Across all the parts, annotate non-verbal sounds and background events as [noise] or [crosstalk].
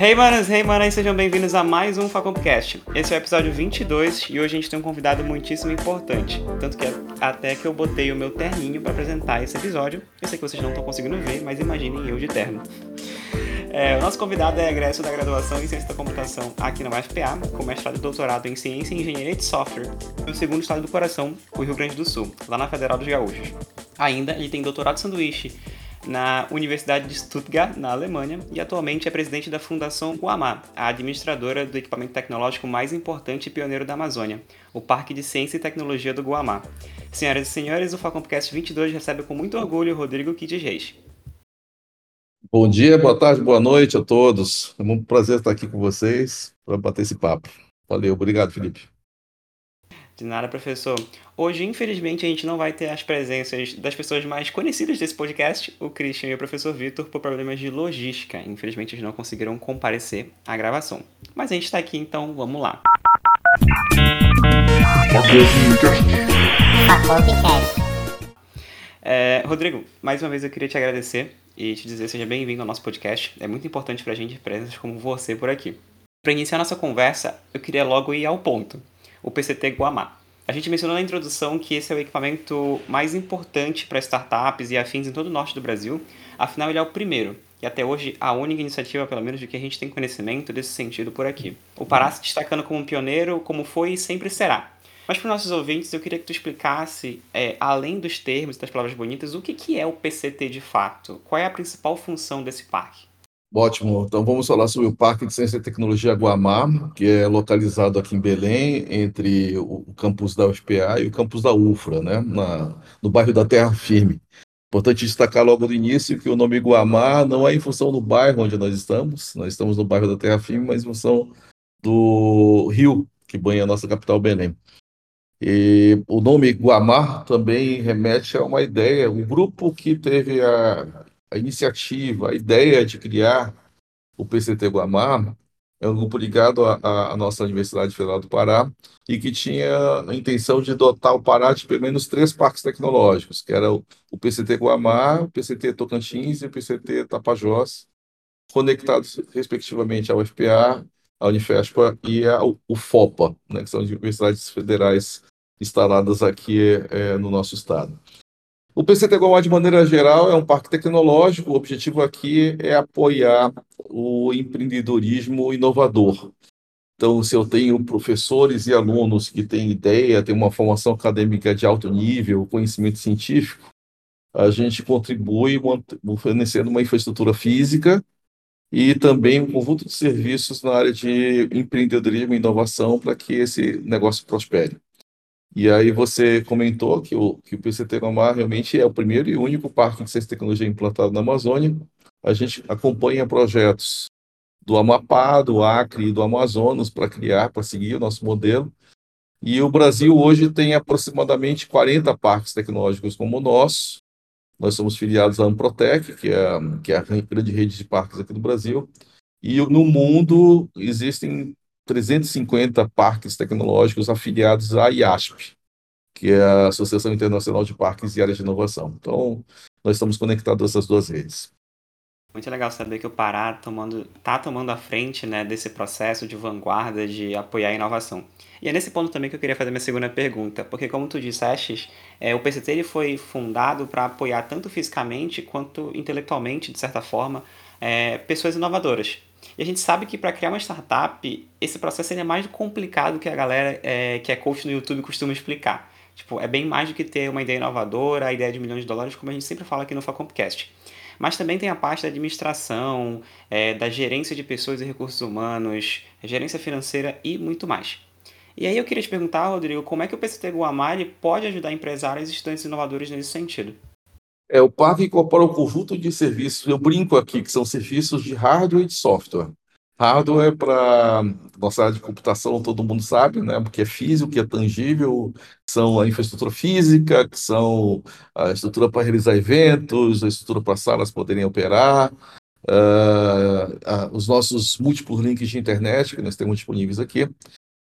Hey manos, hey manas, sejam bem-vindos a mais um Facompcast. Esse é o episódio 22 e hoje a gente tem um convidado muitíssimo importante. Tanto que até que eu botei o meu terninho para apresentar esse episódio. Eu sei que vocês não estão conseguindo ver, mas imaginem eu de terno. É, o nosso convidado é egresso da graduação em Ciência da Computação aqui na UFPA, com mestrado e doutorado em Ciência e Engenharia de Software, no segundo estado do coração, o Rio Grande do Sul, lá na Federal dos Gaúchos. Ainda, ele tem doutorado sanduíche na Universidade de Stuttgart, na Alemanha, e atualmente é presidente da Fundação Guamá, a administradora do equipamento tecnológico mais importante e pioneiro da Amazônia, o Parque de Ciência e Tecnologia do Guamá. Senhoras e senhores, o Falconcast 22 recebe com muito orgulho Rodrigo Kides Reis. Bom dia, boa tarde, boa noite a todos. É um prazer estar aqui com vocês para bater esse papo. Valeu, obrigado, Felipe. De nada, professor. Hoje, infelizmente, a gente não vai ter as presenças das pessoas mais conhecidas desse podcast, o Christian e o professor Vitor, por problemas de logística. Infelizmente, eles não conseguiram comparecer à gravação. Mas a gente está aqui, então vamos lá. É, Rodrigo, mais uma vez eu queria te agradecer e te dizer seja bem-vindo ao nosso podcast. É muito importante para a gente presenças como você por aqui. Para iniciar nossa conversa, eu queria logo ir ao ponto o PCT Guamá. A gente mencionou na introdução que esse é o equipamento mais importante para startups e afins em todo o norte do Brasil, afinal ele é o primeiro, e até hoje a única iniciativa, pelo menos de que a gente tem conhecimento desse sentido por aqui. O Pará se destacando como um pioneiro, como foi e sempre será. Mas para os nossos ouvintes, eu queria que tu explicasse, é, além dos termos e das palavras bonitas, o que, que é o PCT de fato? Qual é a principal função desse parque? Ótimo. Então vamos falar sobre o Parque de Ciência e Tecnologia Guamá, que é localizado aqui em Belém, entre o campus da UFPA e o campus da UFRA, né? Na, no bairro da Terra Firme. Importante destacar logo no início que o nome Guamá não é em função do bairro onde nós estamos, nós estamos no bairro da Terra Firme, mas em função do rio que banha a nossa capital Belém. E o nome Guamá também remete a uma ideia, um grupo que teve a a iniciativa, a ideia de criar o PCT Guamá é um grupo ligado à, nossa Universidade Federal do Pará e que tinha a intenção de dotar o Pará de pelo menos três parques tecnológicos, que era o, o PCT Guamá, o PCT Tocantins e o PCT Tapajós, conectados respectivamente ao FPA, à Unifespa e ao FOPA, né, que são universidades federais instaladas aqui é, no nosso estado. O PCT Guamá, de maneira geral, é um parque tecnológico. O objetivo aqui é apoiar o empreendedorismo inovador. Então, se eu tenho professores e alunos que têm ideia, têm uma formação acadêmica de alto nível, conhecimento científico, a gente contribui fornecendo uma infraestrutura física e também um conjunto de serviços na área de empreendedorismo e inovação para que esse negócio prospere. E aí você comentou que o, que o PCT Nomar realmente é o primeiro e único parque de ciência e tecnologia implantado na Amazônia. A gente acompanha projetos do Amapá, do Acre e do Amazonas para criar, para seguir o nosso modelo. E o Brasil hoje tem aproximadamente 40 parques tecnológicos como o nosso. Nós somos filiados à Amprotec, que é, que é a grande rede de parques aqui do Brasil. E no mundo existem 350 parques tecnológicos afiliados à IASP, que é a Associação Internacional de Parques e Áreas de Inovação. Então, nós estamos conectados essas duas redes. Muito legal saber que o Pará está tomando, tá tomando a frente né, desse processo de vanguarda de apoiar a inovação. E é nesse ponto também que eu queria fazer minha segunda pergunta, porque como tu disseste, é, o PCT ele foi fundado para apoiar tanto fisicamente quanto intelectualmente, de certa forma, é, pessoas inovadoras. E a gente sabe que para criar uma startup, esse processo é mais complicado que a galera é, que é coach no YouTube costuma explicar. Tipo, é bem mais do que ter uma ideia inovadora, a ideia de milhões de dólares, como a gente sempre fala aqui no Facompcast. Mas também tem a parte da administração, é, da gerência de pessoas e recursos humanos, gerência financeira e muito mais. E aí eu queria te perguntar, Rodrigo, como é que o PCT Guamá pode ajudar empresários e estudantes inovadores nesse sentido? É, o parque incorpora um conjunto de serviços, eu brinco aqui, que são serviços de hardware e de software. Hardware para nossa área de computação, todo mundo sabe, né? Porque é físico, que é tangível, são a infraestrutura física, que são a estrutura para realizar eventos, a estrutura para salas poderem operar, uh, uh, os nossos múltiplos links de internet que nós temos disponíveis aqui.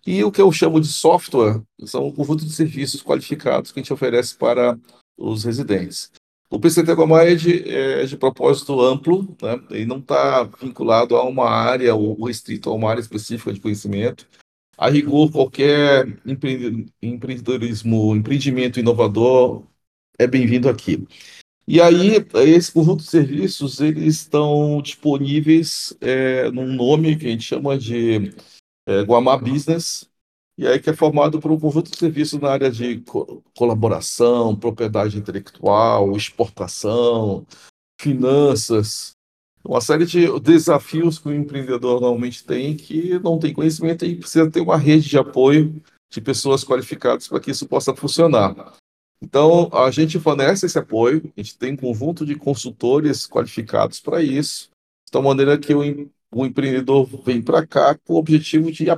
E o que eu chamo de software são um conjunto de serviços qualificados que a gente oferece para os residentes. O PCT Guamá é de, é de propósito amplo, né? e não está vinculado a uma área ou restrito a uma área específica de conhecimento. A rigor, qualquer empreendedorismo, empreendimento inovador é bem-vindo aqui. E aí, esse conjunto de serviços, eles estão disponíveis é, num nome que a gente chama de é, Guamá Business, e aí que é formado por um conjunto de serviços na área de co colaboração, propriedade intelectual, exportação, finanças, uma série de desafios que o empreendedor normalmente tem que não tem conhecimento e precisa ter uma rede de apoio de pessoas qualificadas para que isso possa funcionar. Então, a gente fornece esse apoio, a gente tem um conjunto de consultores qualificados para isso, de tal maneira que o, o empreendedor vem para cá com o objetivo de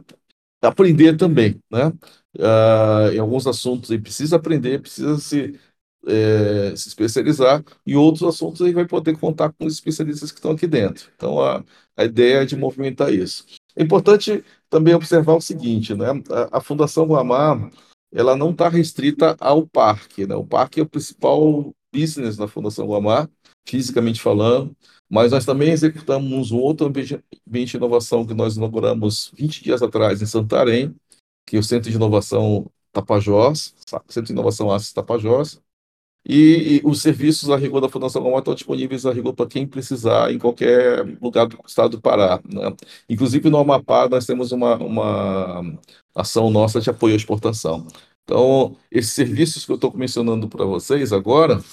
aprender também, né? Uh, em alguns assuntos ele precisa aprender, precisa se, é, se especializar, e outros assuntos ele vai poder contar com os especialistas que estão aqui dentro. Então, a, a ideia é de movimentar isso. É importante também observar o seguinte, né? A, a Fundação Guamar, ela não está restrita ao parque, né? O parque é o principal business da Fundação Guamar, fisicamente falando, mas nós também executamos um outro ambiente, de inovação que nós inauguramos 20 dias atrás em Santarém, que é o Centro de Inovação Tapajós, Centro de Inovação Assis Tapajós, e, e, os serviços a rigor da Fundação Gomar estão disponíveis a rigor para quem precisar em qualquer lugar do estado do Pará. Né? Inclusive no Amapá nós temos uma, uma ação nossa de apoio à exportação. Então, esses serviços que eu estou mencionando para vocês agora,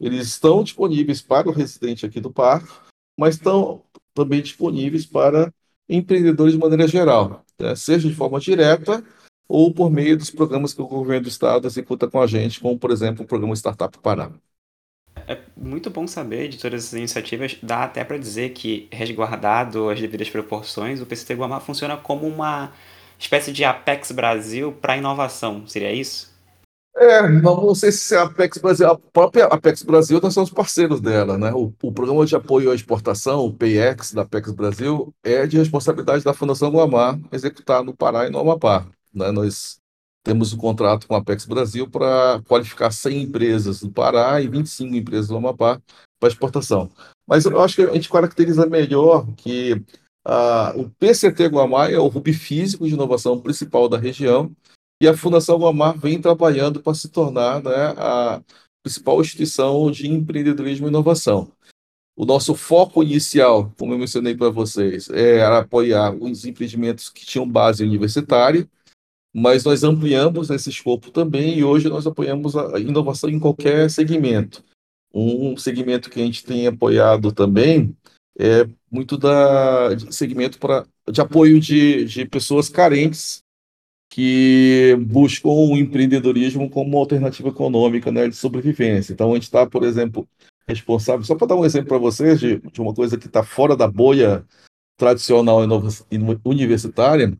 eles estão disponíveis para o residente aqui do parque, mas estão também disponíveis para empreendedores de maneira geral, né? seja de forma direta ou por meio dos programas que o governo do estado executa com a gente, como, por exemplo, o programa Startup Pará. É muito bom saber de todas essas iniciativas. Dá até para dizer que, resguardado as devidas proporções, o PCT Guamá funciona como uma espécie de Apex Brasil para inovação. Seria isso? É, não sei se é a Apex Brasil, a própria Apex Brasil, nós somos parceiros dela, né? O, o programa de apoio à exportação, o PEX da Apex Brasil, é de responsabilidade da Fundação Guamá, executar no Pará e no Amapá. Né? Nós temos um contrato com a Apex Brasil para qualificar 100 empresas do Pará e 25 empresas do Amapá para exportação. Mas eu acho que a gente caracteriza melhor que uh, o PCT Guamá é o hub físico de inovação principal da região e a Fundação Guamar vem trabalhando para se tornar né, a principal instituição de empreendedorismo e inovação. O nosso foco inicial, como eu mencionei para vocês, era apoiar os empreendimentos que tinham base universitária, mas nós ampliamos esse escopo também e hoje nós apoiamos a inovação em qualquer segmento. Um segmento que a gente tem apoiado também é muito da segmento de apoio de, de pessoas carentes que buscam o empreendedorismo como uma alternativa econômica né, de sobrevivência. Então, a gente está, por exemplo, responsável, só para dar um exemplo para vocês de, de, uma coisa que está fora da bolha tradicional universitária,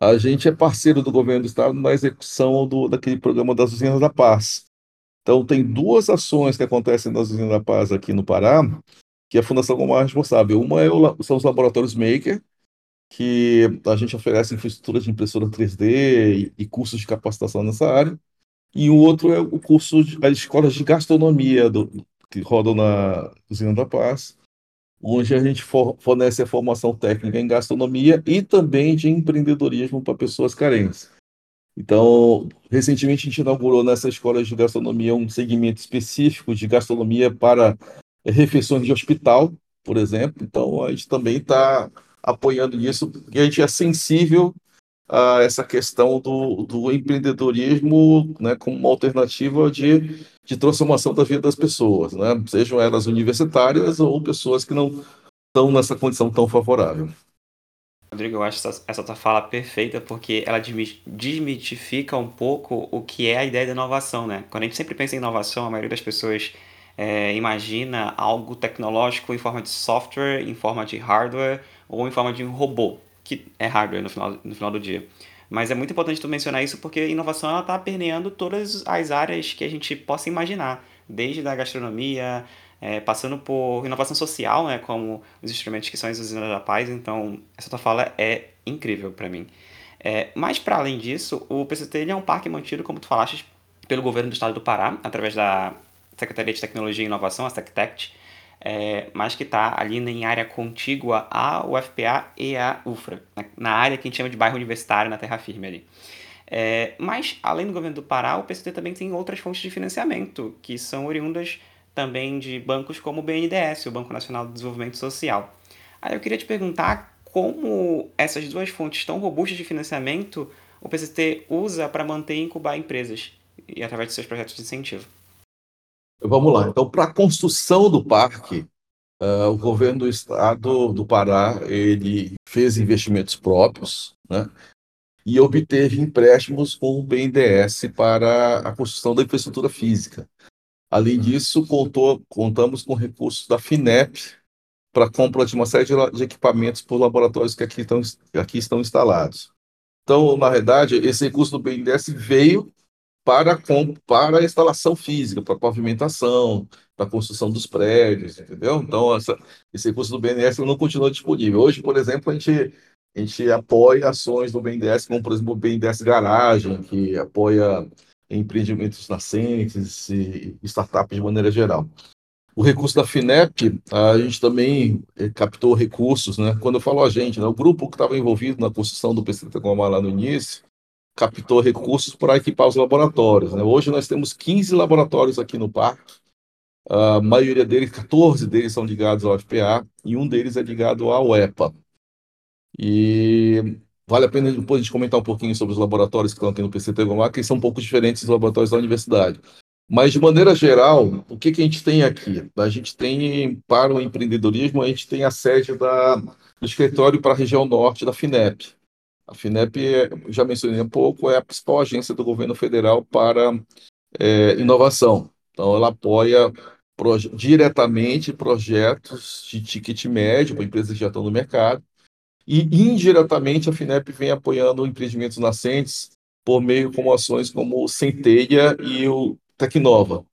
a gente é parceiro do governo do estado na execução do, daquele programa das usinas da paz. Então, tem duas ações que acontecem nas usinas da paz aqui no Pará, que a Fundação Gomar é responsável. Uma é o, são os laboratórios Maker, que a gente oferece infraestrutura de impressora 3D e, e cursos de capacitação nessa área. E o outro é o curso, de, as escolas de gastronomia do, que rodam na Usina da Paz, onde a gente for, fornece a formação técnica em gastronomia e também de empreendedorismo para pessoas carentes. Então, recentemente a gente inaugurou nessa escola de gastronomia um segmento específico de gastronomia para refeições de hospital, por exemplo. Então, a gente também está apoiando isso, porque a gente é sensível a essa questão do, do empreendedorismo né, como uma alternativa de, de transformação da vida das pessoas, né? sejam elas universitárias ou pessoas que não estão nessa condição tão favorável. Rodrigo, eu acho essa, essa tua fala perfeita porque ela desmitifica um pouco o que é a ideia da inovação, né? Quando a gente sempre pensa em inovação, a maioria das pessoas é, imagina algo tecnológico em forma de software, em forma de hardware ou em forma de um robô, que é hardware no final, no final do dia. Mas é muito importante tu mencionar isso porque inovação está permeando todas as áreas que a gente possa imaginar, desde a gastronomia, é, passando por inovação social, né, como os instrumentos que são as usinas da paz. Então, essa tua fala é incrível para mim. É, mas, para além disso, o PCT é um parque mantido, como tu falaste, pelo governo do estado do Pará, através da Secretaria de Tecnologia e Inovação, a SecTect, é, mas que está ali em área contígua à UFPA e à UFRA, na área que a gente chama de bairro universitário, na terra firme ali. É, mas, além do governo do Pará, o PCT também tem outras fontes de financiamento, que são oriundas também de bancos como o BNDES, o Banco Nacional de Desenvolvimento Social. Aí eu queria te perguntar como essas duas fontes tão robustas de financiamento o PCT usa para manter e incubar empresas e através de seus projetos de incentivo. Vamos lá. Então, para a construção do parque, uh, o governo do estado do Pará ele fez investimentos próprios, né? E obteve empréstimos com o BNDES para a construção da infraestrutura física. Além disso, contou, contamos com recursos da FINEP para compra de uma série de equipamentos por laboratórios que aqui estão, aqui estão instalados. Então, na verdade, esse recurso do BNDES veio para, para a instalação física, para a pavimentação, para a construção dos prédios, entendeu? Então, essa, esse recurso do BNDES não continua disponível. Hoje, por exemplo, a gente, a gente apoia ações do BNDES, como, por exemplo, o BNDES Garagem, que apoia empreendimentos nascentes e startups de maneira geral. O recurso da FINEP, a gente também eh, captou recursos, né? Quando eu falo a gente, né? o grupo que estava envolvido na construção do PCT Comar lá no início, captou recursos para equipar os laboratórios. Né? Hoje nós temos 15 laboratórios aqui no parque, a maioria deles, 14 deles são ligados ao FPA e um deles é ligado ao EPA. E vale a pena depois a gente comentar um pouquinho sobre os laboratórios que estão aqui no PCT Gomar, que são um pouco diferentes dos laboratórios da universidade. Mas, de maneira geral, o que, que a gente tem aqui? A gente tem, para o empreendedorismo, a gente tem a sede da, do escritório para a região norte da FINEP. A FINEP, já mencionei um pouco, é a principal agência do governo federal para é, inovação. Então, ela apoia proje diretamente projetos de ticket médio para empresas que já estão no mercado. E, indiretamente, a FINEP vem apoiando empreendimentos nascentes por meio como ações como o Centelha e o Tecnova.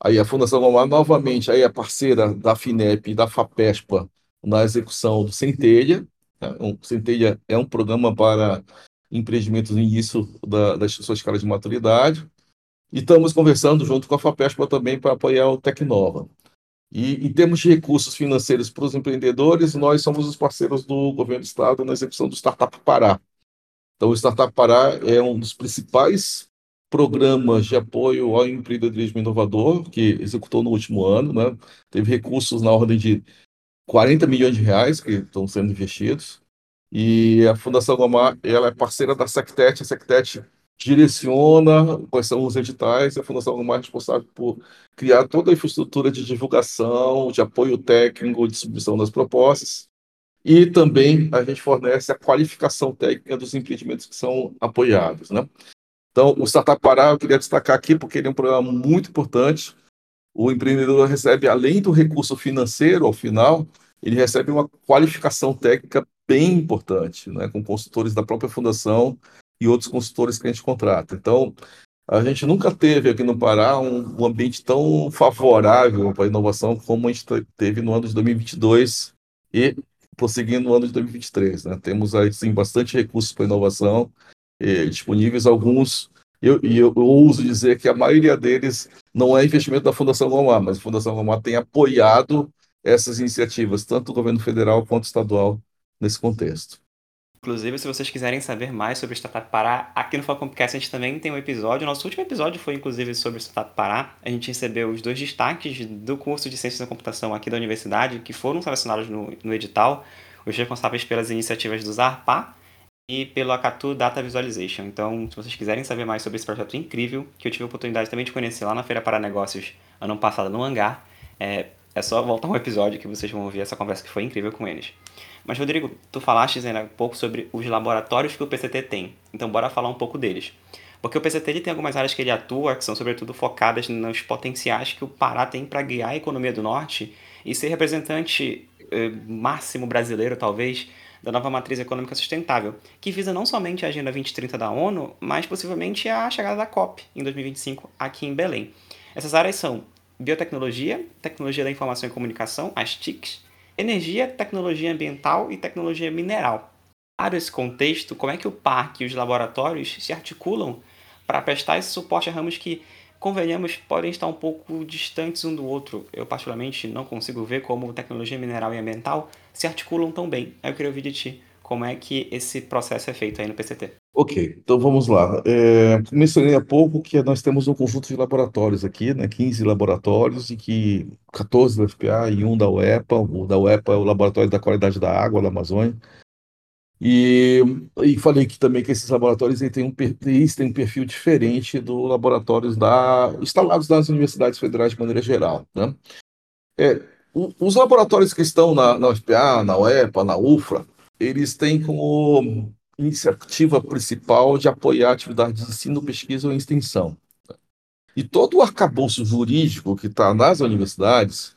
Aí a Fundação Gomar, novamente, aí é parceira da FINEP e da FAPESPA na execução do Centelha, Tá? O Centelha é um programa para empreendimentos no início da, das suas escala de maturidade. E estamos conversando junto com a FAPESPA também para apoiar o Tecnova. E em termos de recursos financeiros para os empreendedores, nós somos os parceiros do governo do estado na execução do Startup Pará. Então, o Startup Pará é um dos principais programas de apoio ao empreendedorismo inovador que executou no último ano. Né? Teve recursos na ordem de 40 milhões de reais que estão sendo investidos. E a Fundação Gomar, ela é parceira da Sectet, a Sectet direciona quais são os editais, e a Fundação Gomar é responsável por criar toda a infraestrutura de divulgação, de apoio técnico, distribuição das propostas, e também a gente fornece a qualificação técnica dos empreendimentos que são apoiados, né? Então, o Startup Pará eu queria destacar aqui porque ele é um programa muito importante, o empreendedor recebe, além do recurso financeiro, ao final, ele recebe uma qualificação técnica bem importante, né, com consultores da própria fundação e outros consultores que a gente contrata. Então, a gente nunca teve aqui no Pará um, um ambiente tão favorável para a inovação como a gente teve no ano de 2022 e prosseguindo no ano de 2023. Né? Temos aí, sim, bastante recursos para inovação eh, disponíveis, alguns e eu, eu, eu ouso dizer que a maioria deles não é investimento da Fundação Gomar, mas a Fundação Gomar tem apoiado essas iniciativas, tanto do governo federal quanto estadual, nesse contexto. Inclusive, se vocês quiserem saber mais sobre o Startup Pará, aqui no Falconcast a gente também tem um episódio. Nosso último episódio foi, inclusive, sobre o Startup Pará. A gente recebeu os dois destaques do curso de Ciências da Computação aqui da universidade, que foram selecionados no, no edital, os responsáveis pelas iniciativas do ZARPA e pelo Akatu Data Visualization. Então, se vocês quiserem saber mais sobre esse projeto incrível, que eu tive a oportunidade também de conhecer lá na Feira para Negócios ano passado no Hangar, é, é só voltar um episódio que vocês vão ouvir essa conversa que foi incrível com eles. Mas, Rodrigo, tu falaste ainda um pouco sobre os laboratórios que o PCT tem. Então, bora falar um pouco deles. Porque o PCT ele tem algumas áreas que ele atua, que são sobretudo focadas nos potenciais que o Pará tem para guiar a economia do Norte e ser representante eh, máximo brasileiro, talvez, da nova matriz econômica sustentável, que visa não somente a Agenda 2030 da ONU, mas possivelmente a chegada da COP em 2025 aqui em Belém. Essas áreas são biotecnologia, tecnologia da informação e comunicação, as TICs, energia, tecnologia ambiental e tecnologia mineral. Para esse contexto, como é que o parque e os laboratórios se articulam para prestar esse suporte a ramos que convenhamos, podem estar um pouco distantes um do outro. Eu, particularmente, não consigo ver como tecnologia mineral e ambiental se articulam tão bem. Aí eu queria ouvir de ti como é que esse processo é feito aí no PCT. Ok, então vamos lá. É, mencionei há pouco que nós temos um conjunto de laboratórios aqui, né, 15 laboratórios, e que 14 da FPA e um da UEPA. O da UEPA é o Laboratório da Qualidade da Água da Amazônia. E, e falei que também que esses laboratórios têm um, eles têm um perfil diferente dos laboratórios da, instalados nas universidades federais de maneira geral. Né? É, o, os laboratórios que estão na, na UFPA, na UEPA, na UFRA, eles têm como iniciativa principal de apoiar atividades de ensino, pesquisa ou extensão. E todo o arcabouço jurídico que está nas universidades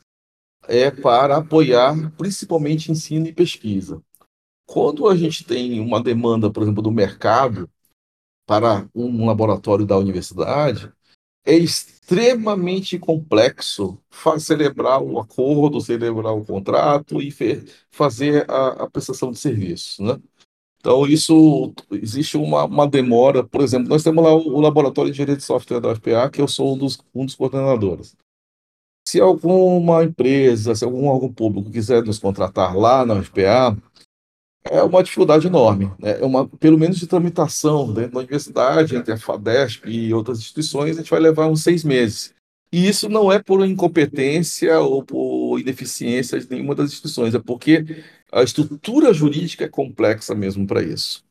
é para apoiar principalmente ensino e pesquisa. Quando a gente tem uma demanda, por exemplo, do mercado para um laboratório da universidade, é extremamente complexo celebrar o acordo, celebrar o contrato e fazer a, a prestação de serviço, né? Então, isso, existe uma, uma demora. Por exemplo, nós temos lá o, o Laboratório de Engenharia de Software da UFPA, que eu sou um dos, um dos coordenadores. Se alguma empresa, se algum órgão público quiser nos contratar lá na UFPA, é uma dificuldade enorme. Né? É uma, pelo menos de tramitação dentro da universidade, entre a FADESP e outras instituições, a gente vai levar uns seis meses. E isso não é por incompetência ou por ineficiência de nenhuma das instituições, é porque a estrutura jurídica é complexa mesmo para isso.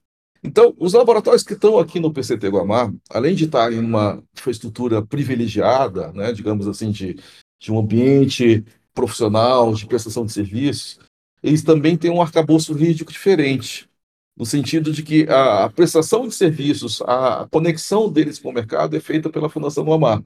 Então, os laboratórios que estão aqui no PCT Guamar, além de estarem em uma infraestrutura privilegiada, né, digamos assim, de, de um ambiente profissional, de prestação de serviços, eles também têm um arcabouço jurídico diferente, no sentido de que a, prestação de serviços, a, conexão deles com o mercado é feita pela Fundação Guamar.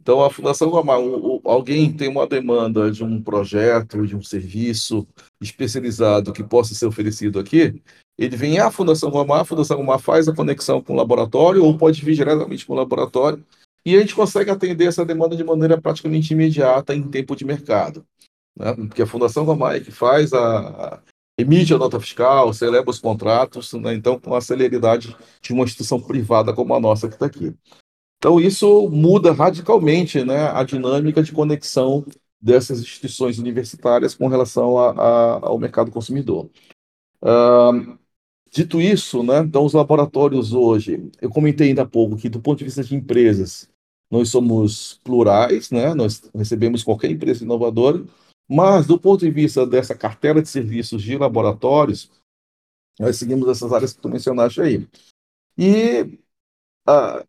Então, a Fundação Guamar, alguém tem uma demanda de um projeto, de um serviço especializado que possa ser oferecido aqui, ele vem à Fundação Guamar, a Fundação Guamar faz a conexão com o laboratório, ou pode vir diretamente com o laboratório, e a gente consegue atender essa demanda de maneira praticamente imediata em tempo de mercado né? porque a Fundação Romai que faz a, a emite a nota fiscal, celebra os contratos, né? então com a celeridade de uma instituição privada como a nossa que está aqui. Então isso muda radicalmente né, a dinâmica de conexão dessas instituições universitárias com relação a, a, ao mercado consumidor. Uh, dito isso, né, então os laboratórios hoje, eu comentei ainda há pouco que do ponto de vista de empresas, nós somos plurais, né, nós recebemos qualquer empresa inovadora, mas, do ponto de vista dessa cartela de serviços de laboratórios, nós seguimos essas áreas que tu mencionaste aí. E ah,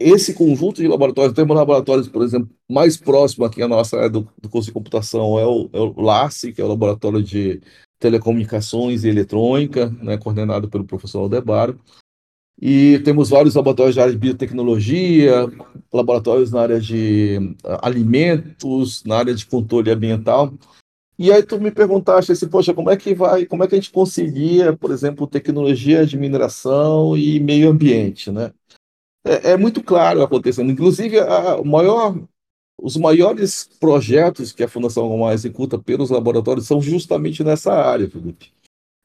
esse conjunto de laboratórios, temos laboratórios, por exemplo, mais próximo aqui à nossa área do, do curso de computação é o, é o que é o Laboratório de Telecomunicações e Eletrônica, né, coordenado pelo professor Aldebaro. E temos vários laboratórios área de biotecnologia, laboratórios na área de ah, alimentos, na área de controle ambiental. E aí tu me perguntaste assim, poxa, como é que vai, como é que a gente conseguia, por exemplo, tecnologia de mineração e meio ambiente, né? É, é muito claro acontecendo. Inclusive, a, maior, os maiores projetos que a Fundação Gomar executa pelos laboratórios são justamente nessa área, Felipe.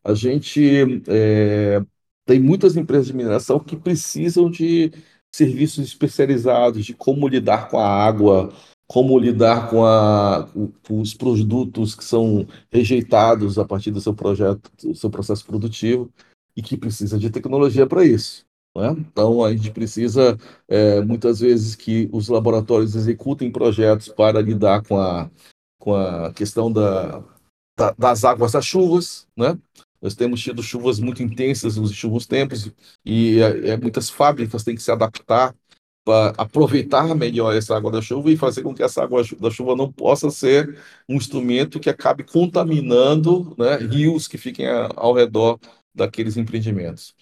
A gente é, tem muitas empresas de mineração que precisam de serviços especializados de como lidar com a água, como lidar com, a, com os produtos que são rejeitados a partir do seu projeto, do seu processo produtivo, e que precisa de tecnologia para isso. Né? Então, a gente precisa, é, muitas vezes, que os laboratórios executem projetos para lidar com a, com a questão da, da, das águas das chuvas, né? Nós temos tido chuvas muito intensas nos últimos tempos e é, é, muitas fábricas têm que se adaptar para aproveitar melhor essa água da chuva e fazer com que essa água da chuva não possa ser um instrumento que acabe contaminando né, rios que fiquem ao redor daqueles empreendimentos.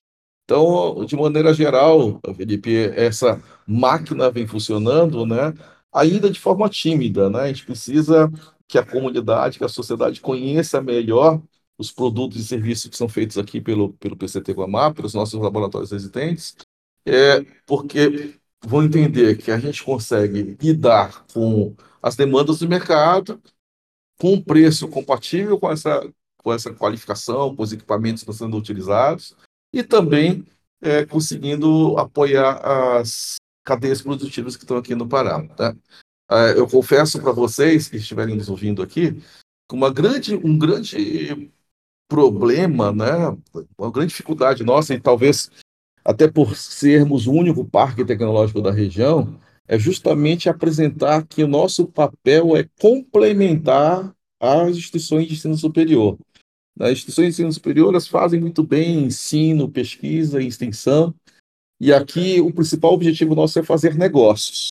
Então, de maneira geral, Felipe, essa máquina vem funcionando, né, ainda de forma tímida, né? A gente precisa que a comunidade, que a sociedade conheça melhor os produtos e serviços que são feitos aqui pelo, pelo PCT Guamá, pelos nossos laboratórios residentes, é porque vão entender que a gente consegue lidar com as demandas do mercado com um preço compatível com essa, com essa qualificação, com os equipamentos que estão sendo utilizados, e também é, conseguindo apoiar as, cadeias produtivas que estão aqui no Pará. Tá? É, eu confesso para vocês que estiverem nos ouvindo aqui, uma grande, um grande problema, né, uma grande dificuldade nossa, e talvez até por sermos o único parque tecnológico da região, é justamente apresentar que o nosso papel é complementar as instituições de ensino superior. As instituições de ensino superior elas fazem muito bem ensino, pesquisa e extensão, e aqui o principal objetivo nosso é fazer negócios,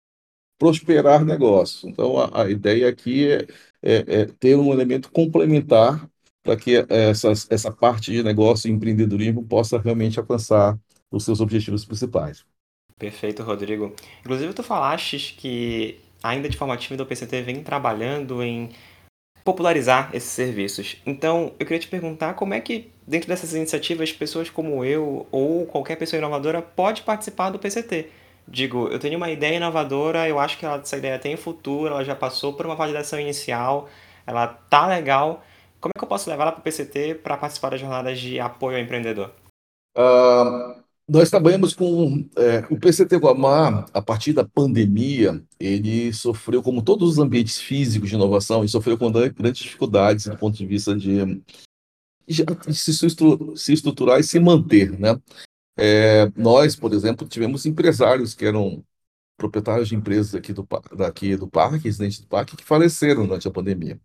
prosperar negócios. Então, a, a ideia aqui é, é, é, ter um elemento complementar para que essa, essa parte de negócio e empreendedorismo possa realmente alcançar os seus objetivos principais. Perfeito, Rodrigo. Inclusive, tu falaste que, ainda de forma tímida, o PCT vem trabalhando em popularizar esses serviços. Então, eu queria te perguntar como é que, dentro dessas iniciativas, pessoas como eu ou qualquer pessoa inovadora pode participar do PCT. Digo, eu tenho uma ideia inovadora, eu acho que essa ideia tem futuro, ela já passou por uma validação inicial, ela tá legal. Como é que eu posso levar ela para o PCT para participar das jornadas de apoio ao empreendedor? Uh, nós trabalhamos com é, o PCT Guamá, a partir da pandemia, ele sofreu, como todos os ambientes físicos de inovação, ele sofreu com grandes dificuldades do ponto de vista de, de se, estruturar e se manter, né? É, nós, por exemplo, tivemos empresários que eram proprietários de empresas aqui do, daqui do parque, residentes do parque, que faleceram durante a pandemia.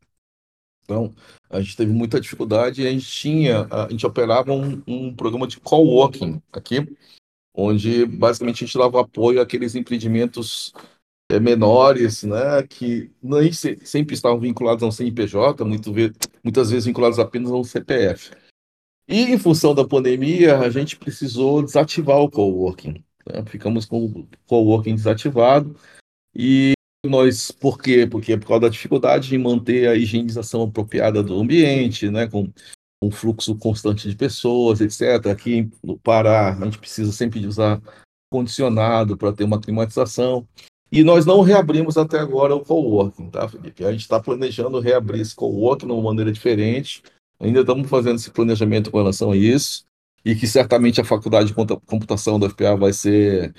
Então, a gente teve muita dificuldade a gente tinha, a gente operava um, um programa de coworking aqui, onde basicamente a gente dava apoio àqueles empreendimentos é, menores, né, que nem se, sempre estavam vinculados a um CNPJ, muito, muitas vezes vinculados apenas a um CPF. E em função da pandemia, a gente precisou desativar o coworking. Né? Ficamos com o coworking desativado e nós, por quê? Porque é por causa da dificuldade de manter a higienização apropriada do ambiente, né, com um fluxo constante de pessoas, etc. Aqui no Pará, a gente precisa sempre de usar condicionado para ter uma climatização. E nós não reabrimos até agora o coworking, tá, Felipe? A gente está planejando reabrir esse coworking de uma maneira diferente. Ainda estamos fazendo esse planejamento com relação a isso. E que certamente a faculdade de computação da FPA vai ser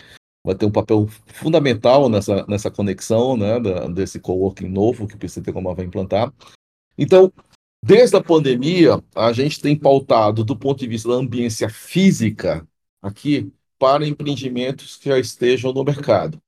vai ter um papel fundamental nessa, nessa conexão né, da, desse coworking novo que o PCT Comar vai implantar. Então, desde a pandemia, a gente tem pautado do ponto de vista da ambiência física aqui para empreendimentos que já estejam no mercado.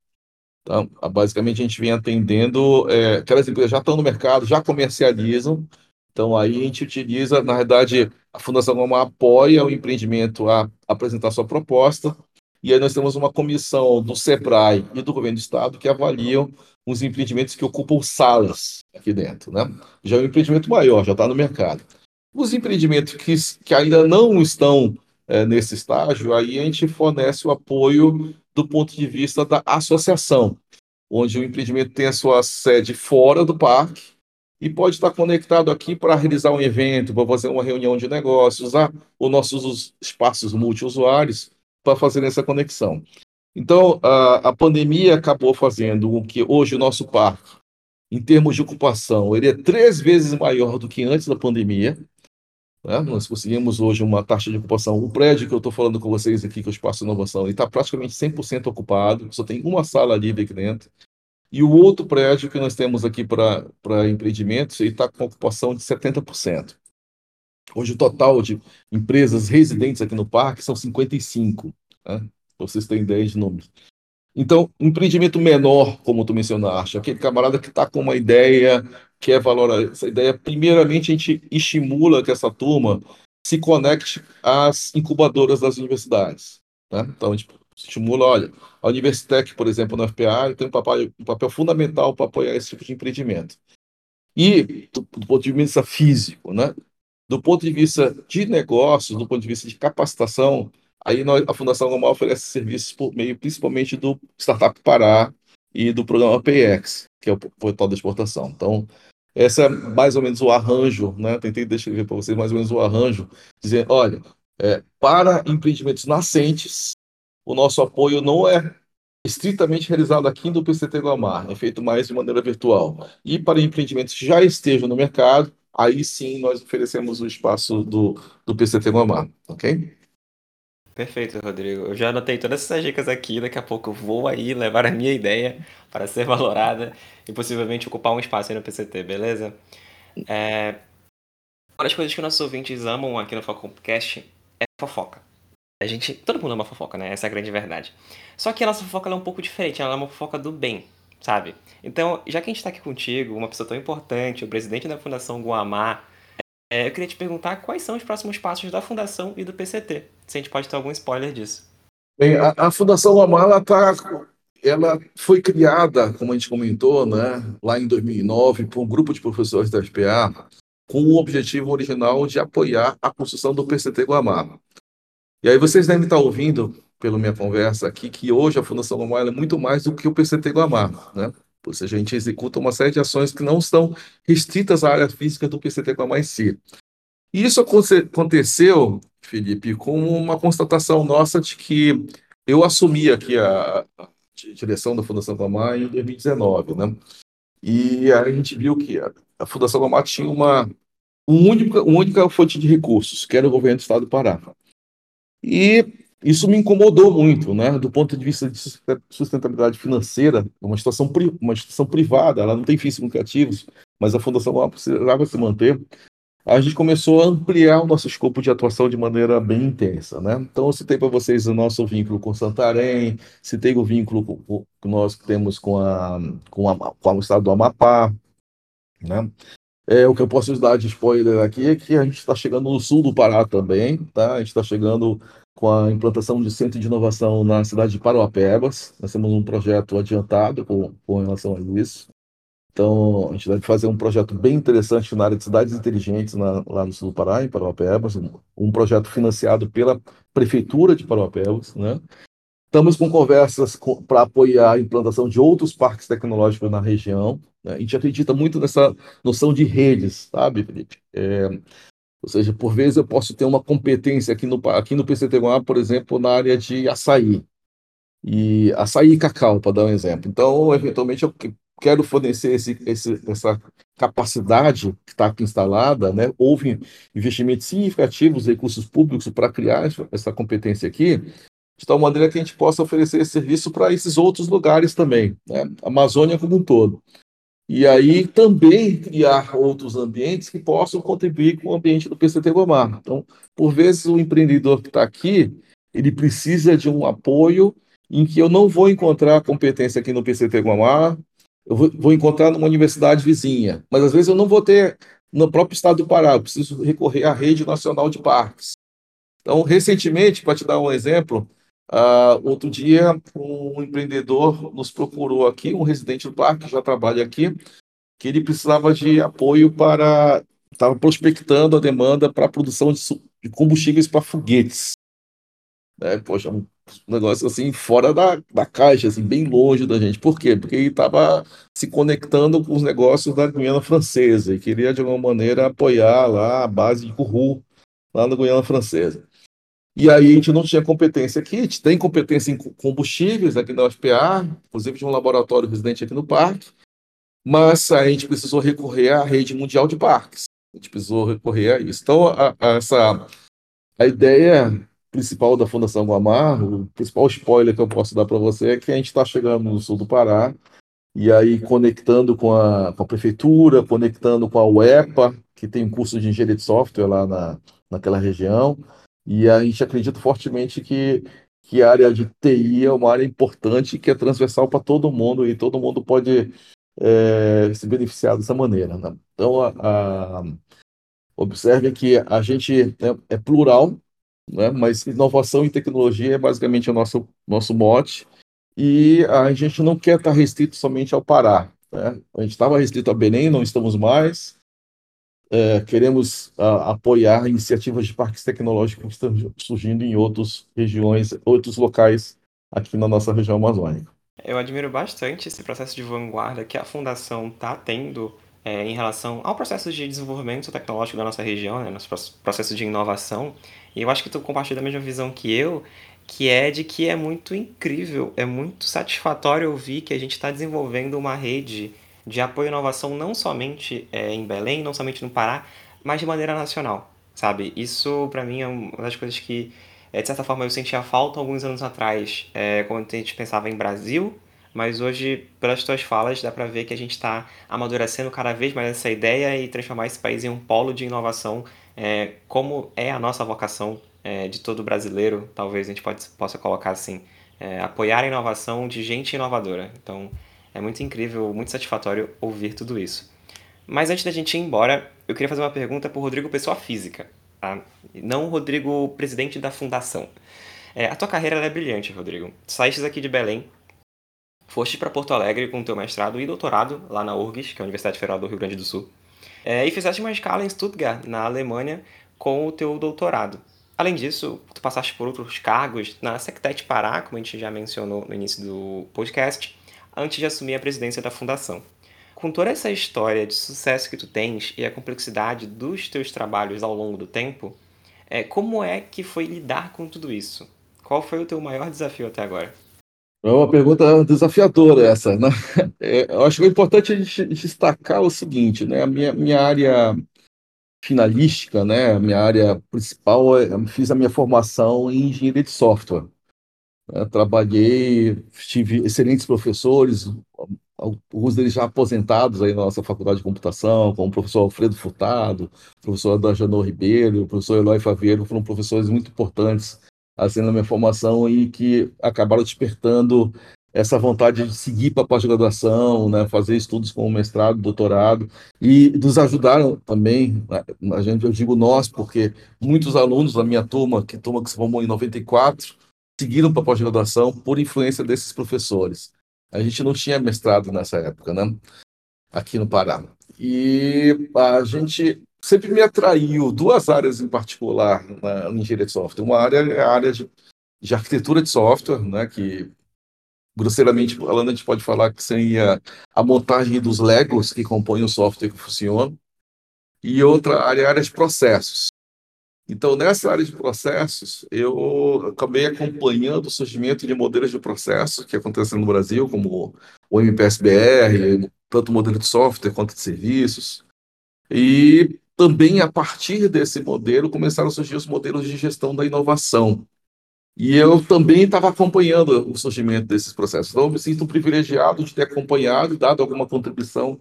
Então, basicamente, a gente vem atendendo, é, aquelas empresas já estão no mercado, já comercializam, então aí a gente utiliza, na verdade, a Fundação Goma apoia o empreendimento a apresentar sua proposta, e aí nós temos uma comissão do SEBRAE e do governo do estado que avaliam os empreendimentos que ocupam salas aqui dentro. Né? Já é um empreendimento maior, já está no mercado. Os empreendimentos que, que ainda não estão é, nesse estágio, aí a gente fornece o apoio do ponto de vista da associação, onde o empreendimento tem a sua sede fora do parque e pode estar conectado aqui para realizar um evento, para fazer uma reunião de negócios, usar os nossos espaços multiusuários para fazer essa conexão. Então, a, a pandemia acabou fazendo com que hoje o nosso parque, em termos de ocupação, ele é três vezes maior do que antes da pandemia. Né? Nós conseguimos hoje uma taxa de ocupação. O prédio que eu estou falando com vocês aqui, que é o Espaço Inovação, está praticamente 100% ocupado, só tem uma sala livre aqui dentro. E o outro prédio que nós temos aqui para empreendimentos, ele está com ocupação de 70%. Hoje o total de empresas residentes aqui no parque são 55, né? vocês ideia de números. Então, empreendimento menor, como tu mencionaste, aquele camarada que está com uma ideia, quer valorar essa ideia, primeiramente a gente estimula que essa turma se conecte às incubadoras das universidades. Né? Então, a gente estimula, olha, a Universitec, por exemplo, na FPA, tem um papel, um papel fundamental para apoiar esse tipo de empreendimento. E, do, do ponto de vista físico, né? Do ponto de vista de negócios, do ponto de vista de capacitação, aí nós, a Fundação Global oferece serviços por meio principalmente do Startup Pará e do programa PX, que é o portal da exportação. Então, esse é mais ou menos o arranjo, né? Tentei descrever para vocês mais ou menos o arranjo, dizer, olha, é, para empreendimentos nascentes, o nosso apoio não é estritamente realizado aqui no PCT Glamar, é feito mais de maneira virtual. E para empreendimentos que já estejam no mercado, aí sim nós oferecemos o espaço do, do PCT Guamá, ok? Perfeito, Rodrigo. Eu já anotei todas essas dicas aqui. Daqui a pouco eu vou aí levar a minha ideia para ser [laughs] valorada e possivelmente ocupar um espaço aí no PCT, beleza? É... Uma das coisas que nossos ouvintes amam aqui no Focomcast é fofoca. A gente, todo mundo ama fofoca, né? Essa é a grande verdade. Só que a nossa fofoca é um pouco diferente, ela é uma fofoca do bem, sabe? Então, já que a gente está aqui contigo, uma pessoa tão importante, o presidente da Fundação Guamá, é, eu queria te perguntar quais são os próximos passos da Fundação e do PCT. Se a gente pode ter algum spoiler disso. Bem, a, a Fundação Guamá, ela, tá, ela foi criada, como a gente comentou, né, lá em 2009, por um grupo de professores da FPA, com o objetivo original de apoiar a construção do PCT Guamá. E aí vocês devem estar ouvindo, pela minha conversa aqui, que hoje a Fundação Guamá é muito mais do que o PCT Guamá, né? Ou seja, a gente executa uma série de ações que não estão restritas à área física do PCT Guamá em si. E isso aconteceu, Felipe, com uma constatação nossa de que eu assumi aqui a, direção da Fundação Guamá em 2019, né? E a gente viu que a, Fundação Guamá tinha uma, uma, única, uma única fonte de recursos, que era o governo do Estado do Pará. E isso me incomodou muito, né? Do ponto de vista de sustentabilidade financeira, uma situação, uma instituição privada, ela não tem fins lucrativos, mas a Fundação lá precisava se manter. A gente começou a ampliar o nosso escopo de atuação de maneira bem intensa, né? Então, eu citei para vocês o nosso vínculo com Santarém, citei o vínculo que nós temos com, a, com, a, com o estado do Amapá, né? É, o que eu posso dar de spoiler aqui é que a gente está chegando no sul do Pará também, tá? A gente está chegando com a implantação de centro de inovação na cidade de Parauapebas. Nós temos um projeto adiantado com, com relação a isso. Então, a gente deve fazer um projeto bem interessante na área de cidades inteligentes na, lá no sul do Pará, em Parauapebas, um, um projeto financiado pela Prefeitura de Parauapebas, né? Estamos com conversas para apoiar a implantação de outros parques tecnológicos na região. Né? A gente acredita muito nessa noção de redes, sabe, Felipe? É, ou seja, por vezes eu posso ter uma competência aqui no, aqui no PCT1A, por exemplo, na área de açaí. E açaí e cacau, para dar um exemplo. Então, eventualmente, eu quero fornecer esse, esse, essa capacidade que está aqui instalada, né? houve investimentos significativos, recursos públicos para criar essa competência aqui, de tal maneira que a gente possa oferecer esse serviço para esses outros lugares também, né? Amazônia como um todo. E aí também criar outros ambientes que possam contribuir com o ambiente do PCT Gomar. Então, por vezes, o empreendedor que está aqui, ele precisa de um apoio em que eu não vou encontrar competência aqui no PCT Guamá, eu vou, vou, encontrar numa universidade vizinha, mas às vezes eu não vou ter no próprio estado do Pará, eu preciso recorrer à rede nacional de parques. Então, recentemente, para te dar um exemplo, Uh, outro dia, um empreendedor nos procurou aqui, um residente do parque, que já trabalha aqui, que ele precisava de apoio para. Estava prospectando a demanda para a produção de, de combustíveis para foguetes. É, poxa, um negócio assim, fora da, da caixa, assim, bem longe da gente. Por quê? Porque ele estava se conectando com os negócios da Guiana Francesa e queria, de alguma maneira, apoiar lá a base de Kourou, lá na Guiana Francesa. E aí a gente não tinha competência aqui, a gente tem competência em combustíveis aqui na UFPA, inclusive de um laboratório residente aqui no parque, mas a gente precisou recorrer à rede mundial de parques. A gente precisou recorrer a isso. Então, a, a essa, a ideia principal da Fundação Guamar, o principal spoiler que eu posso dar para você é que a gente está chegando no sul do Pará, e aí conectando com a, com a prefeitura, conectando com a UEPA, que tem um curso de engenharia de software lá na, naquela região, e a gente acredita fortemente que, que a área de TI é uma área importante que é transversal para todo mundo e todo mundo pode é, se beneficiar dessa maneira. Né? Então, a, a, observe que a gente é, é plural, né? mas inovação e tecnologia é basicamente o nosso, nosso mote e a gente não quer estar restrito somente ao Pará. Né? A gente estava restrito a Belém, não estamos mais é, queremos a, apoiar iniciativas de parques tecnológicos que estão surgindo em outras regiões, outros locais aqui na nossa região amazônica. Eu admiro bastante esse processo de vanguarda que a Fundação está tendo é, em relação ao processo de desenvolvimento tecnológico da nossa região, né, nosso processo de inovação. E eu acho que tu compartilha a mesma visão que eu, que é de que é muito incrível, é muito satisfatório ouvir que a gente está desenvolvendo uma rede de apoio à inovação não somente é, em Belém, não somente no Pará, mas de maneira nacional, sabe? Isso para mim é uma das coisas que É, de certa forma, eu sentia falta alguns anos atrás, é, quando a gente pensava em Brasil, mas hoje, pelas tuas falas, dá para ver que a gente está amadurecendo cada vez mais essa ideia e transformar esse país em um polo de inovação, é, como é a nossa vocação é, de todo brasileiro, talvez a gente pode, possa colocar assim, é, apoiar a inovação de gente inovadora. Então, é muito incrível, muito satisfatório ouvir tudo isso. Mas antes da gente ir embora, eu queria fazer uma pergunta para o Rodrigo Pessoa Física, tá? não o Rodrigo Presidente da Fundação. É, a tua carreira é brilhante, Rodrigo. Saíste aqui de Belém, foste para Porto Alegre com teu mestrado e doutorado lá na URGS, que é a Universidade Federal do Rio Grande do Sul, é, e fizeste uma escala em Stuttgart, na Alemanha, com o teu doutorado. Além disso, tu passaste por outros cargos na Sectet Pará, como a gente já mencionou no início do podcast, antes de assumir a presidência da fundação. Com toda essa história de sucesso que tu tens e a complexidade dos teus trabalhos ao longo do tempo, é, como é que foi lidar com tudo isso? Qual foi o teu maior desafio até agora? É uma pergunta desafiadora essa, né? [laughs] É, eu acho que é importante a gente destacar o seguinte, né? A minha, minha área finalística, né? A minha área principal, eu fiz a minha formação em engenharia de software. Trabalhei, tive excelentes professores, alguns deles já aposentados aí na nossa faculdade de computação, como o professor Alfredo Furtado, o professor Adajanor Ribeiro, o professor Eloy Faveiro, foram professores muito importantes assim na minha formação e que acabaram despertando essa vontade de seguir para a pós-graduação, né, fazer estudos com mestrado, doutorado, e nos ajudaram também, né, a gente, eu digo nós, porque muitos alunos da minha turma, que turma que se formou em 94, seguiram para pós-graduação por influência desses professores. A gente não tinha mestrado nessa época, né? Aqui no Pará. E a gente sempre me atraiu duas áreas em particular na, engenharia de software. Uma área é a área de, de arquitetura de software, né? Que grosseiramente falando, a gente pode falar que seria a montagem dos Legos que compõem o software que funciona. E outra área é a área de processos. Então, nessa área de processos, eu acabei acompanhando o surgimento de modelos de processo que acontecem no Brasil, como o MPSBR, tanto modelo de software quanto de serviços. E também, a partir desse modelo, começaram a surgir os modelos de gestão da inovação. E eu também estava acompanhando o surgimento desses processos. Então, eu me sinto privilegiado de ter acompanhado e dado alguma contribuição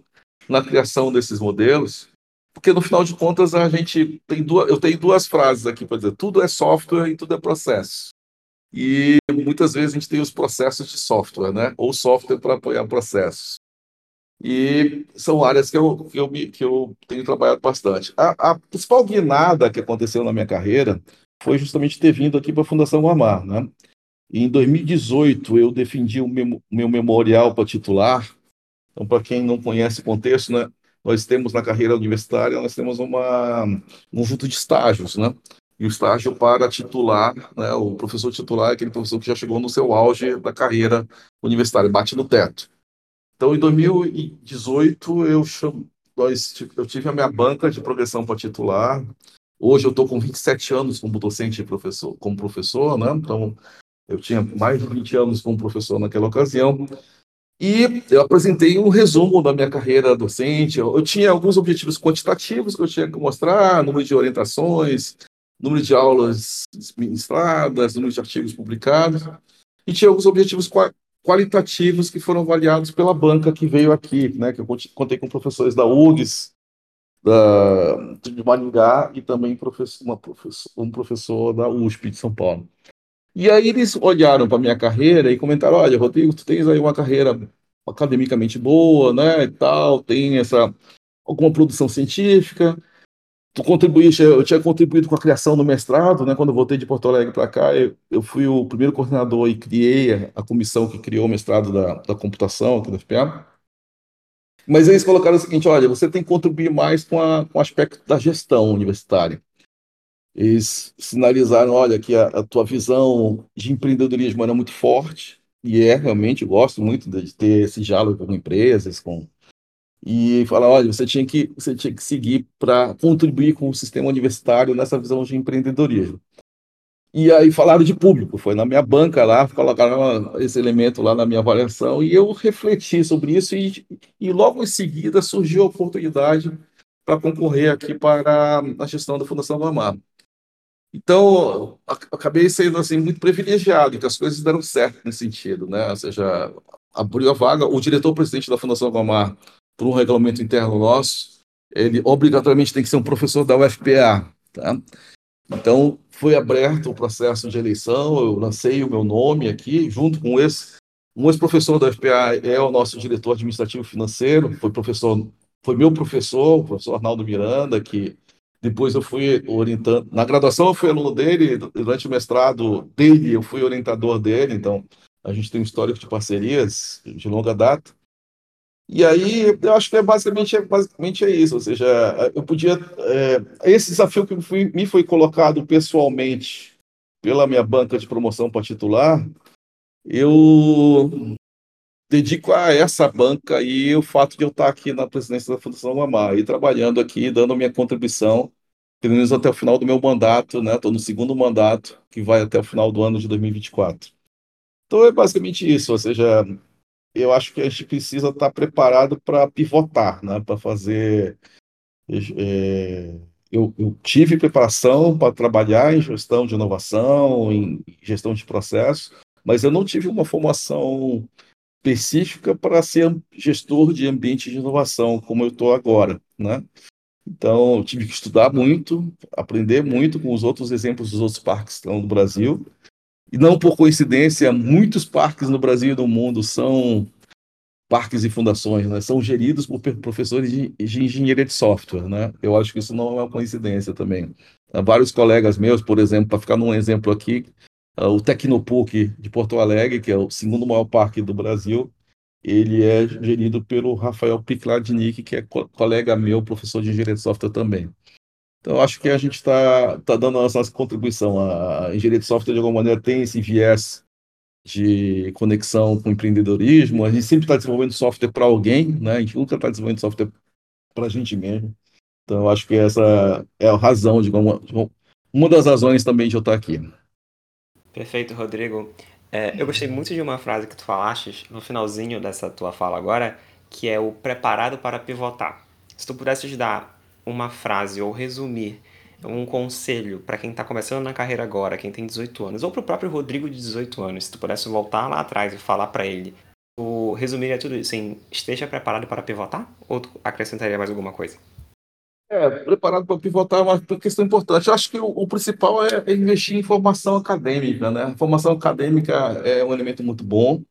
na criação desses modelos porque no final de contas a gente tem duas, eu tenho duas frases aqui para dizer, tudo é software e tudo é processo. E muitas vezes a gente tem os processos de software, né? Ou software para apoiar processos. E são áreas que eu, que eu, que eu tenho trabalhado bastante. A, a principal guinada que aconteceu na minha carreira foi justamente ter vindo aqui para a Fundação Guamar, né? em 2018 eu defendi o meu, meu memorial para titular. Então, para quem não conhece o contexto, né? Nós temos na carreira universitária, nós temos uma, um conjunto de estágios, né? E o estágio para titular, né? O professor titular é aquele professor que já chegou no seu auge da carreira universitária, bate no teto. Então, em 2018, eu, chamo, eu tive a minha banca de progressão para titular. Hoje eu estou com 27 anos como docente e professor, como professor, né? Então, eu tinha mais de 20 anos como professor naquela ocasião. E eu apresentei um resumo da minha carreira docente. Eu tinha alguns objetivos quantitativos que eu tinha que mostrar, número de orientações, número de aulas ministradas, número de artigos publicados. E tinha alguns objetivos qualitativos que foram avaliados pela banca que veio aqui, né, que eu contei com professores da URGS, da, de Maringá e também professor, uma um professor da USP de São Paulo. E aí eles olharam para minha carreira e comentaram: olha, Rodrigo, tu tens aí uma carreira academicamente boa, né, e tal, tem essa alguma produção científica. Tu contribuíste, eu tinha contribuído com a criação do mestrado, né, quando eu voltei de Porto Alegre para cá, eu, eu, fui o primeiro coordenador e criei a, a comissão que criou o mestrado da, da computação aqui da FPA. Mas eles colocaram o seguinte: olha, você tem que contribuir mais com, a, com o aspecto da gestão universitária. Eles sinalizaram, olha, que a, a tua visão de empreendedorismo era muito forte, e é, realmente, gosto muito de ter esse diálogo com empresas, com e falar, olha, você tinha que você tinha que seguir para contribuir com o sistema universitário nessa visão de empreendedorismo. E aí falaram de público, foi na minha banca lá, colocaram esse elemento lá na minha avaliação e eu refleti sobre isso e, e logo em seguida surgiu a oportunidade para concorrer aqui para a gestão da Fundação Vamar. Então, acabei sendo assim muito privilegiado, que as coisas deram certo nesse sentido, né? Ou seja, abriu a vaga, o diretor-presidente da Fundação Gomar, por um regulamento interno nosso, ele obrigatoriamente tem que ser um professor da UFPA, tá? Então, foi aberto o processo de eleição, eu lancei o meu nome aqui, junto com esse, um ex-professor da UFPA é o nosso diretor administrativo financeiro, foi professor, foi meu professor, o professor Arnaldo Miranda, que depois eu fui orientando. Na graduação eu fui aluno dele, durante o mestrado dele eu fui orientador dele, então a gente tem um histórico de parcerias de longa data. E aí eu acho que é basicamente, é, basicamente é isso, ou seja, eu podia. É, esse desafio que fui, me foi colocado pessoalmente pela minha banca de promoção para titular, eu dedico a essa banca e o fato de eu estar aqui na presidência da Fundação Guamá e trabalhando aqui, dando minha contribuição, pelo menos até o final do meu mandato, né? Estou no segundo mandato, que vai até o final do ano de 2024. Então é basicamente isso, ou seja, eu acho que a gente precisa estar preparado para pivotar, né? Para fazer. É, eu, eu tive preparação para trabalhar em gestão de inovação, em gestão de processos, mas eu não tive uma formação específica para ser gestor de ambiente de inovação, como eu estou agora, né? Então, tive que estudar muito, aprender muito com os outros exemplos dos outros parques que estão no Brasil. E não por coincidência, muitos parques no Brasil e no mundo são parques e fundações, né? São geridos por professores de, de engenharia de software, né? Eu acho que isso não é uma coincidência também. Vários colegas meus, por exemplo, para ficar num exemplo aqui, o Tecnopuc de Porto Alegre, que é o segundo maior parque do Brasil, ele é gerido pelo Rafael Picladnik, que é co colega meu, professor de engenharia de software também. Então, acho que a gente está tá dando a nossa contribuição. A engenharia de software, de alguma maneira, tem esse viés de conexão com empreendedorismo. A gente sempre está desenvolvendo software para alguém, né? a gente nunca está desenvolvendo software para a gente mesmo. Então, acho que essa é a razão, de uma, uma das razões também de eu estar aqui. Perfeito, Rodrigo. É, eu gostei muito de uma frase que tu falaste no finalzinho dessa tua fala agora, que é o preparado para pivotar. Se tu pudesses dar uma frase ou resumir um conselho para quem está começando na carreira agora, quem tem 18 anos, ou para o próprio Rodrigo de 18 anos, se tu pudesse voltar lá atrás e falar para ele, tu resumiria tudo isso em esteja preparado para pivotar? Ou tu acrescentaria mais alguma coisa? É, preparado para pivotar é uma questão importante. Eu acho que o, o principal é, é, investir em formação acadêmica, né? A formação acadêmica é um elemento muito bom.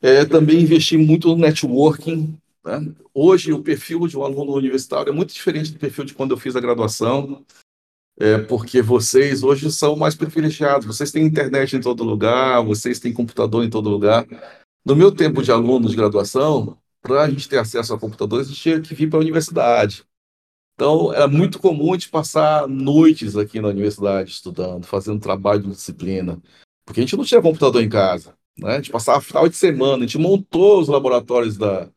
É, também investir muito no networking. Né? Hoje, o perfil de um aluno universitário é muito diferente do perfil de quando eu fiz a graduação, é, porque vocês hoje são mais privilegiados. Vocês têm internet em todo lugar, vocês têm computador em todo lugar. No meu tempo de aluno de graduação, para a gente ter acesso a computadores, a gente tinha que vir para a universidade. Então, era muito comum a gente passar noites aqui na universidade estudando, fazendo trabalho de disciplina, porque a gente não tinha computador em casa. Né? A gente passava final de semana, a gente montou os laboratórios da,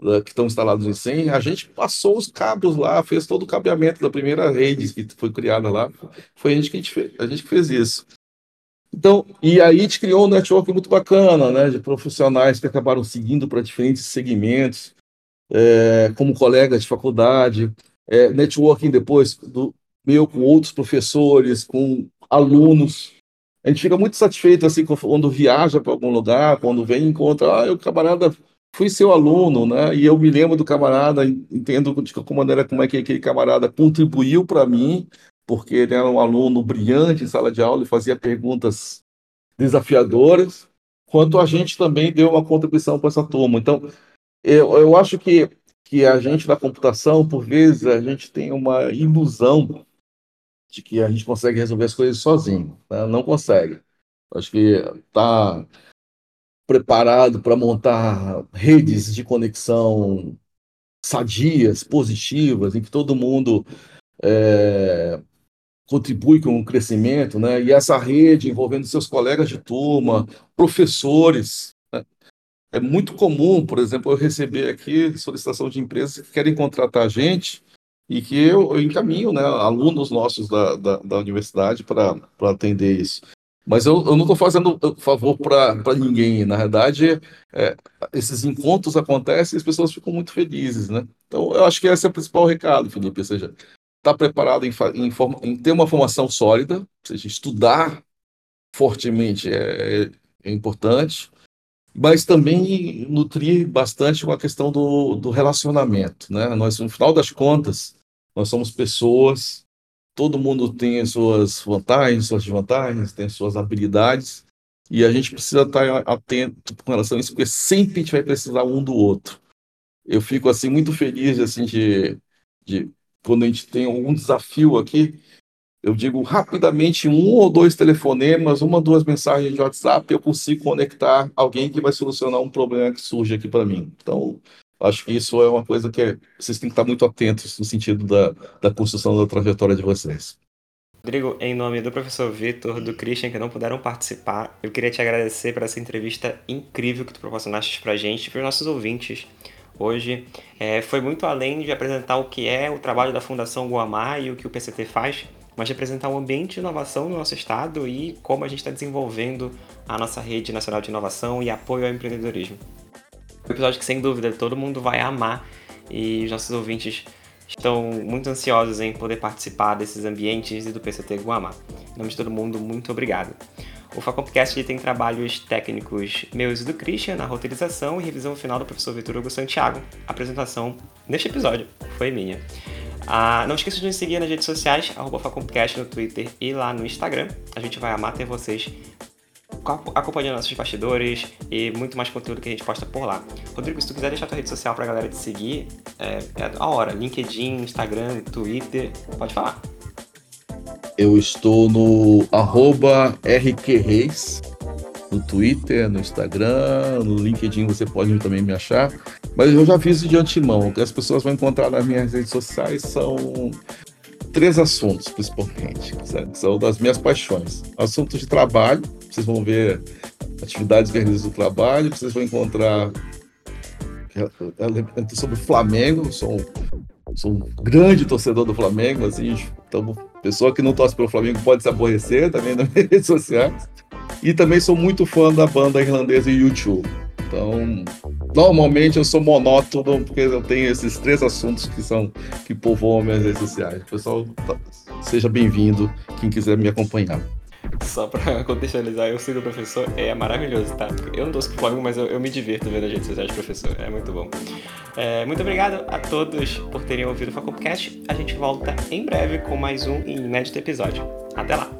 da, que estão instalados em SEM, a gente passou os cabos lá, fez todo o cabeamento da primeira rede que foi criada lá. Foi a gente que, a gente fez, a gente que fez isso. Então, e aí a gente criou um network muito bacana, né, de profissionais que acabaram seguindo para diferentes segmentos, é, como colegas de faculdade, é, networking depois do meu com outros professores, com alunos. A gente fica muito satisfeito assim quando viaja para algum lugar, quando vem e encontra, ah, o camarada fui seu aluno, né? E eu me lembro do camarada, entendo de que maneira como é que aquele camarada contribuiu para mim, porque ele era um aluno brilhante em sala de aula e fazia perguntas desafiadoras, quanto a gente também deu uma contribuição para essa turma. Então, eu, eu acho que que a gente da computação, por vezes, a gente tem uma ilusão de que a gente consegue resolver as coisas sozinho. Né? Não consegue. Acho que está preparado para montar redes de conexão sadias, positivas, em que todo mundo é, contribui com o crescimento, né? E essa rede envolvendo seus colegas de turma, professores, é muito comum, por exemplo, eu receber aqui solicitação de empresas que querem contratar gente e que eu, eu encaminho né, alunos nossos da, da, da universidade para atender isso. Mas eu, eu não estou fazendo favor para ninguém. Na verdade, é, esses encontros acontecem e as pessoas ficam muito felizes. Né? Então, eu acho que esse é o principal recado, Felipe. Ou seja, estar preparado em, em, em, ter uma formação sólida, ou seja, estudar fortemente é, é importante, mas também nutrir bastante com a questão do, do relacionamento. Né? Nós, no final das contas, nós somos pessoas, todo mundo tem as suas vantagens, suas desvantagens, tem as suas habilidades, e a gente precisa estar atento com relação a isso, porque sempre a gente vai precisar um do outro. Eu fico assim muito feliz assim de, de quando a gente tem algum desafio aqui, eu digo rapidamente um ou dois telefonemas, uma ou duas mensagens de WhatsApp, eu consigo conectar alguém que vai solucionar um problema que surge aqui para mim. Então, acho que isso é uma coisa que é, vocês têm que estar muito atentos no sentido da, da construção da trajetória de vocês. Rodrigo, em nome do professor Vitor, do Christian, que não puderam participar, eu queria te agradecer por essa entrevista incrível que tu proporcionaste para a gente para os nossos ouvintes hoje. É, foi muito além de apresentar o que é o trabalho da Fundação Guamá e o que o PCT faz, mas de apresentar o um ambiente de inovação no nosso estado e como a gente está desenvolvendo a nossa rede nacional de inovação e apoio ao empreendedorismo. Um episódio que, sem dúvida, todo mundo vai amar e os nossos ouvintes estão muito ansiosos em poder participar desses ambientes e do PCT Guamá. Em nome de todo mundo, muito obrigado. O Facompcast tem trabalhos técnicos meus e do Christian na roteirização e revisão final do professor Vitor Hugo Santiago. A apresentação neste episódio foi minha. Ah, não esqueça de nos seguir nas redes sociais, Facompcast no Twitter e lá no Instagram. A gente vai amar ter vocês acompanhando nossos bastidores e muito mais conteúdo que a gente posta por lá. Rodrigo, se tu quiser deixar tua rede social pra galera te seguir, é, é a hora. LinkedIn, Instagram, Twitter, pode falar. Eu estou no arroba rqreis, no Twitter, no Instagram, no LinkedIn você pode também me achar. Mas eu já fiz de antemão. O que as pessoas vão encontrar nas minhas redes sociais são três assuntos, principalmente, que são das minhas paixões. Assuntos de trabalho, vocês vão ver atividades realizo do trabalho, vocês vão encontrar sobre o Flamengo, sou, sou um grande torcedor do Flamengo, assim, então, pessoa que não torce pelo Flamengo pode se aborrecer também [laughs] nas redes sociais. E também sou muito fã da banda irlandesa YouTube. Então, normalmente eu sou monótono porque eu tenho esses três assuntos que são que povoam minhas redes sociais. Pessoal, tá, seja bem-vindo quem quiser me acompanhar. Só pra [laughs] contextualizar, eu sigo o professor, é maravilhoso, tá? Eu não pro Flamengo, mas eu, eu, me divirto vendo as redes sociais do professor, é muito bom. É, muito obrigado a todos por terem ouvido o Faculcast. A gente volta em breve com mais um inédito episódio. Até lá!